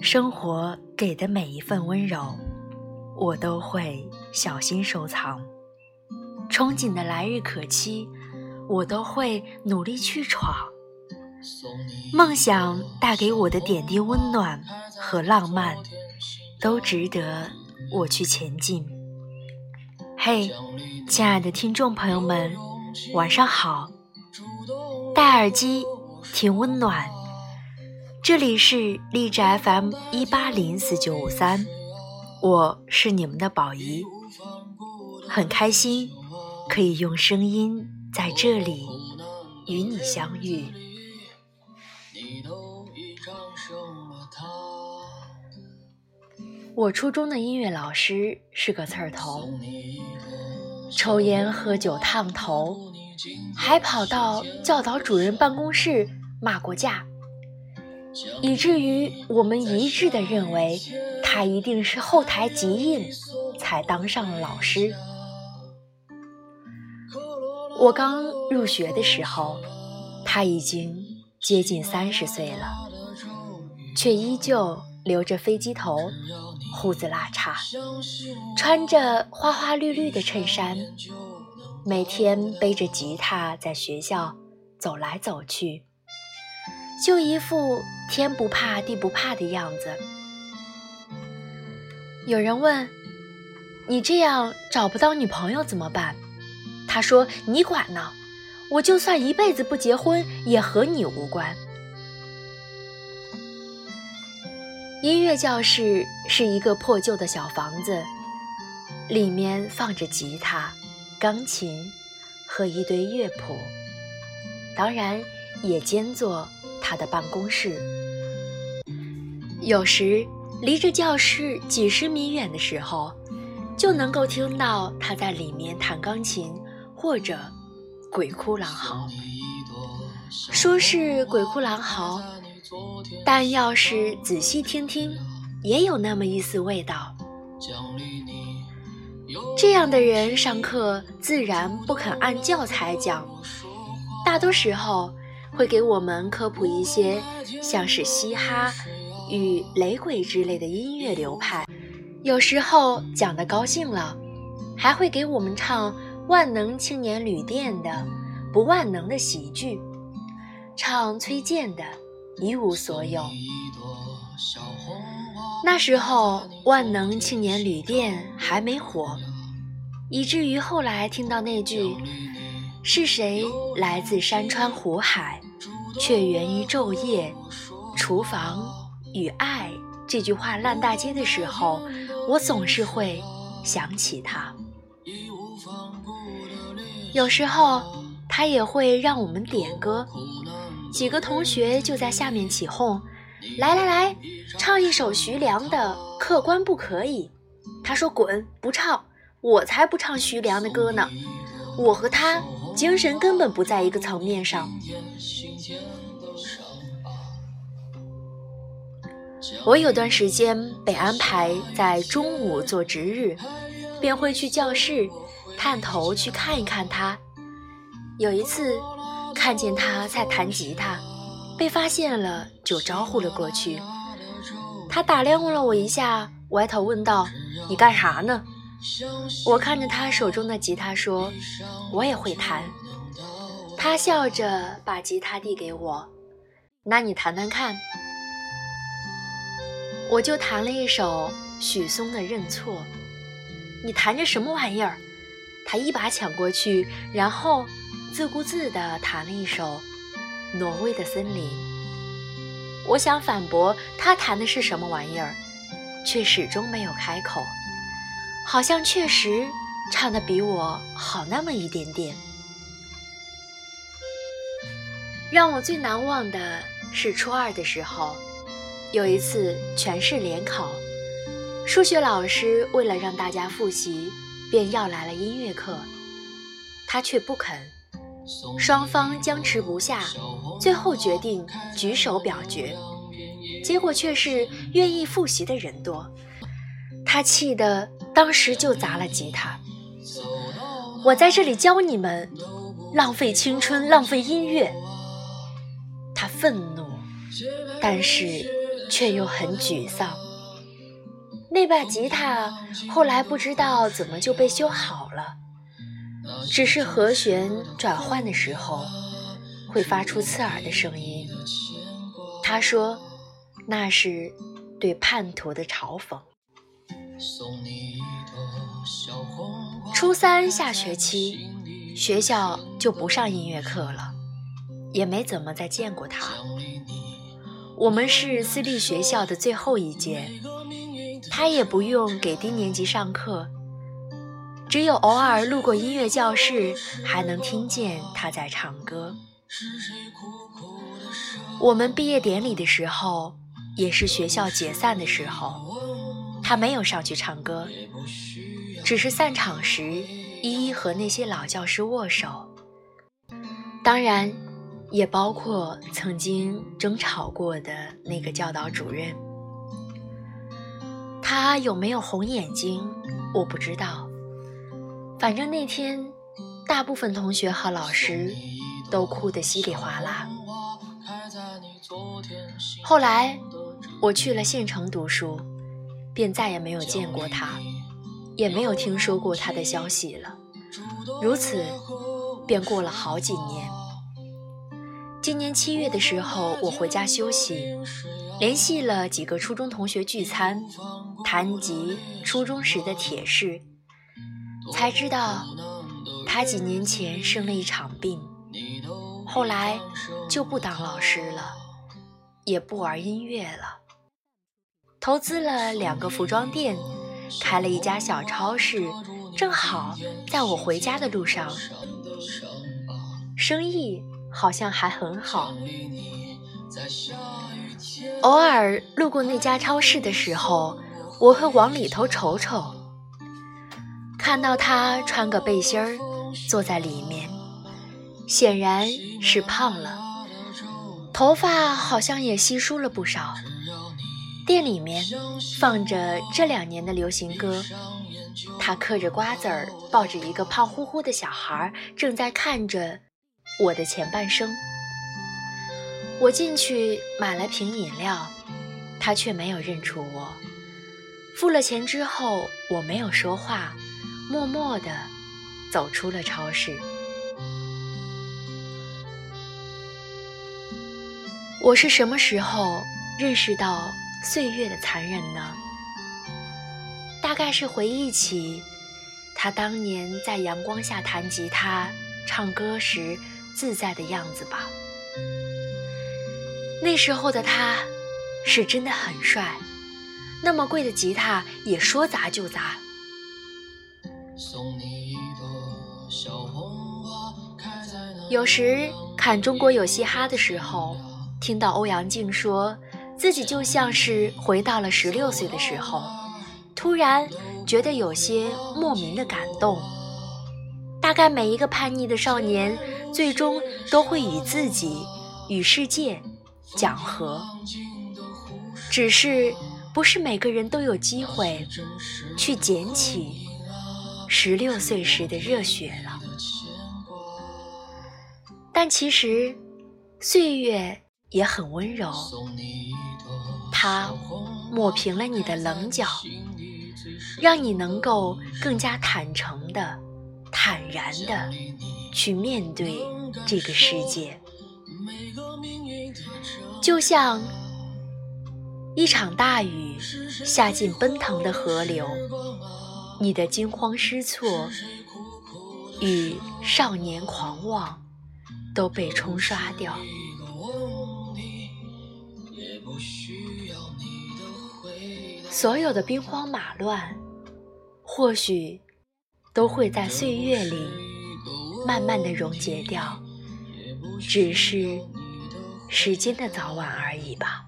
生活给的每一份温柔，我都会小心收藏；憧憬的来日可期，我都会努力去闯。梦想带给我的点滴温暖和浪漫，都值得我去前进。嘿，亲爱的听众朋友们，晚上好！戴耳机听温暖，这里是励志 FM 一八零四九五三，我是你们的宝仪，很开心可以用声音在这里与你相遇。我初中的音乐老师是个刺儿头，抽烟喝酒烫头，还跑到教导主任办公室骂过架，以至于我们一致的认为他一定是后台极硬才当上了老师。我刚入学的时候，他已经接近三十岁了，却依旧留着飞机头。胡子拉碴，穿着花花绿绿的衬衫，每天背着吉他在学校走来走去，就一副天不怕地不怕的样子。有人问：“你这样找不到女朋友怎么办？”他说：“你管呢？我就算一辈子不结婚，也和你无关。”音乐教室是一个破旧的小房子，里面放着吉他、钢琴和一堆乐谱，当然也兼做他的办公室。有时离着教室几十米远的时候，就能够听到他在里面弹钢琴或者鬼哭狼嚎。说是鬼哭狼嚎。但要是仔细听听，也有那么一丝味道。这样的人上课自然不肯按教材讲，大多时候会给我们科普一些像是嘻哈与雷鬼之类的音乐流派。有时候讲的高兴了，还会给我们唱万能青年旅店的《不万能的喜剧》，唱崔健的。一无所有。那时候，万能青年旅店还没火，以至于后来听到那句“是谁来自山川湖海，却源于昼夜、厨房与爱”这句话烂大街的时候，我总是会想起他。有时候，他也会让我们点歌。几个同学就在下面起哄：“来来来，唱一首徐良的《客官不可以》。”他说：“滚，不唱！我才不唱徐良的歌呢！我和他精神根本不在一个层面上。”我有段时间被安排在中午做值日，便会去教室探头去看一看他。有一次。看见他在弹吉他，被发现了就招呼了过去。他打量了我一下，歪头问道：“你干啥呢？”我看着他手中的吉他说：“我也会弹。”他笑着把吉他递给我：“那你弹弹看。”我就弹了一首许嵩的《认错》。你弹着什么玩意儿？他一把抢过去，然后。自顾自地弹了一首《挪威的森林》，我想反驳他弹的是什么玩意儿，却始终没有开口，好像确实唱的比我好那么一点点。让我最难忘的是初二的时候，有一次全市联考，数学老师为了让大家复习，便要来了音乐课，他却不肯。双方僵持不下，最后决定举手表决，结果却是愿意复习的人多。他气得当时就砸了吉他。我在这里教你们，浪费青春，浪费音乐。他愤怒，但是却又很沮丧。那把吉他后来不知道怎么就被修好了，只是和弦转换的时候会发出刺耳的声音。他说，那是对叛徒的嘲讽。初三下学期，学校就不上音乐课了，也没怎么再见过他。我们是私立学校的最后一届。他也不用给低年级上课，只有偶尔路过音乐教室，还能听见他在唱歌。我们毕业典礼的时候，也是学校解散的时候，他没有上去唱歌，只是散场时一一和那些老教师握手。当然，也包括曾经争吵过的那个教导主任。他有没有红眼睛，我不知道。反正那天，大部分同学和老师都哭得稀里哗啦。后来我去了县城读书，便再也没有见过他，也没有听说过他的消息了。如此，便过了好几年。今年七月的时候，我回家休息。联系了几个初中同学聚餐，谈及初中时的铁事，才知道他几年前生了一场病，后来就不当老师了，也不玩音乐了，投资了两个服装店，开了一家小超市，正好在我回家的路上，生意好像还很好。偶尔路过那家超市的时候，我会往里头瞅瞅，看到他穿个背心儿坐在里面，显然是胖了，头发好像也稀疏了不少。店里面放着这两年的流行歌，他嗑着瓜子儿，抱着一个胖乎乎的小孩，正在看着我的前半生。我进去买了瓶饮料，他却没有认出我。付了钱之后，我没有说话，默默地走出了超市。我是什么时候认识到岁月的残忍呢？大概是回忆起他当年在阳光下弹吉他、唱歌时自在的样子吧。那时候的他，是真的很帅，那么贵的吉他也说砸就砸。有时看中国有嘻哈的时候，听到欧阳靖说自己就像是回到了十六岁的时候，突然觉得有些莫名的感动。大概每一个叛逆的少年，最终都会与自己、与世界。讲和，只是不是每个人都有机会去捡起十六岁时的热血了。但其实岁月也很温柔，它抹平了你的棱角，让你能够更加坦诚的、坦然的去面对这个世界。就像一场大雨下进奔腾的河流，你的惊慌失措与少年狂妄都被冲刷掉。所有的兵荒马乱，或许都会在岁月里慢慢的溶解掉，只是。时间的早晚而已吧。